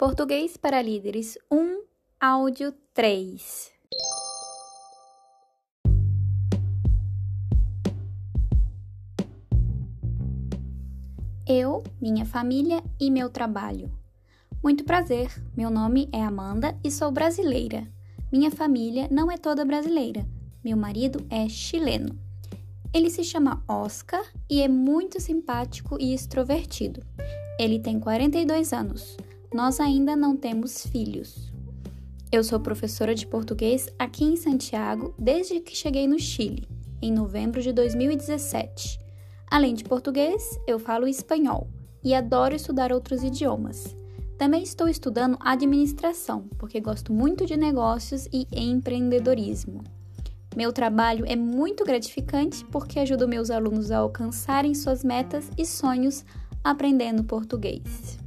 Português para Líderes 1, áudio 3. Eu, minha família e meu trabalho. Muito prazer, meu nome é Amanda e sou brasileira. Minha família não é toda brasileira, meu marido é chileno. Ele se chama Oscar e é muito simpático e extrovertido. Ele tem 42 anos. Nós ainda não temos filhos. Eu sou professora de português aqui em Santiago desde que cheguei no Chile, em novembro de 2017. Além de português, eu falo espanhol e adoro estudar outros idiomas. Também estou estudando administração, porque gosto muito de negócios e empreendedorismo. Meu trabalho é muito gratificante porque ajudo meus alunos a alcançarem suas metas e sonhos aprendendo português.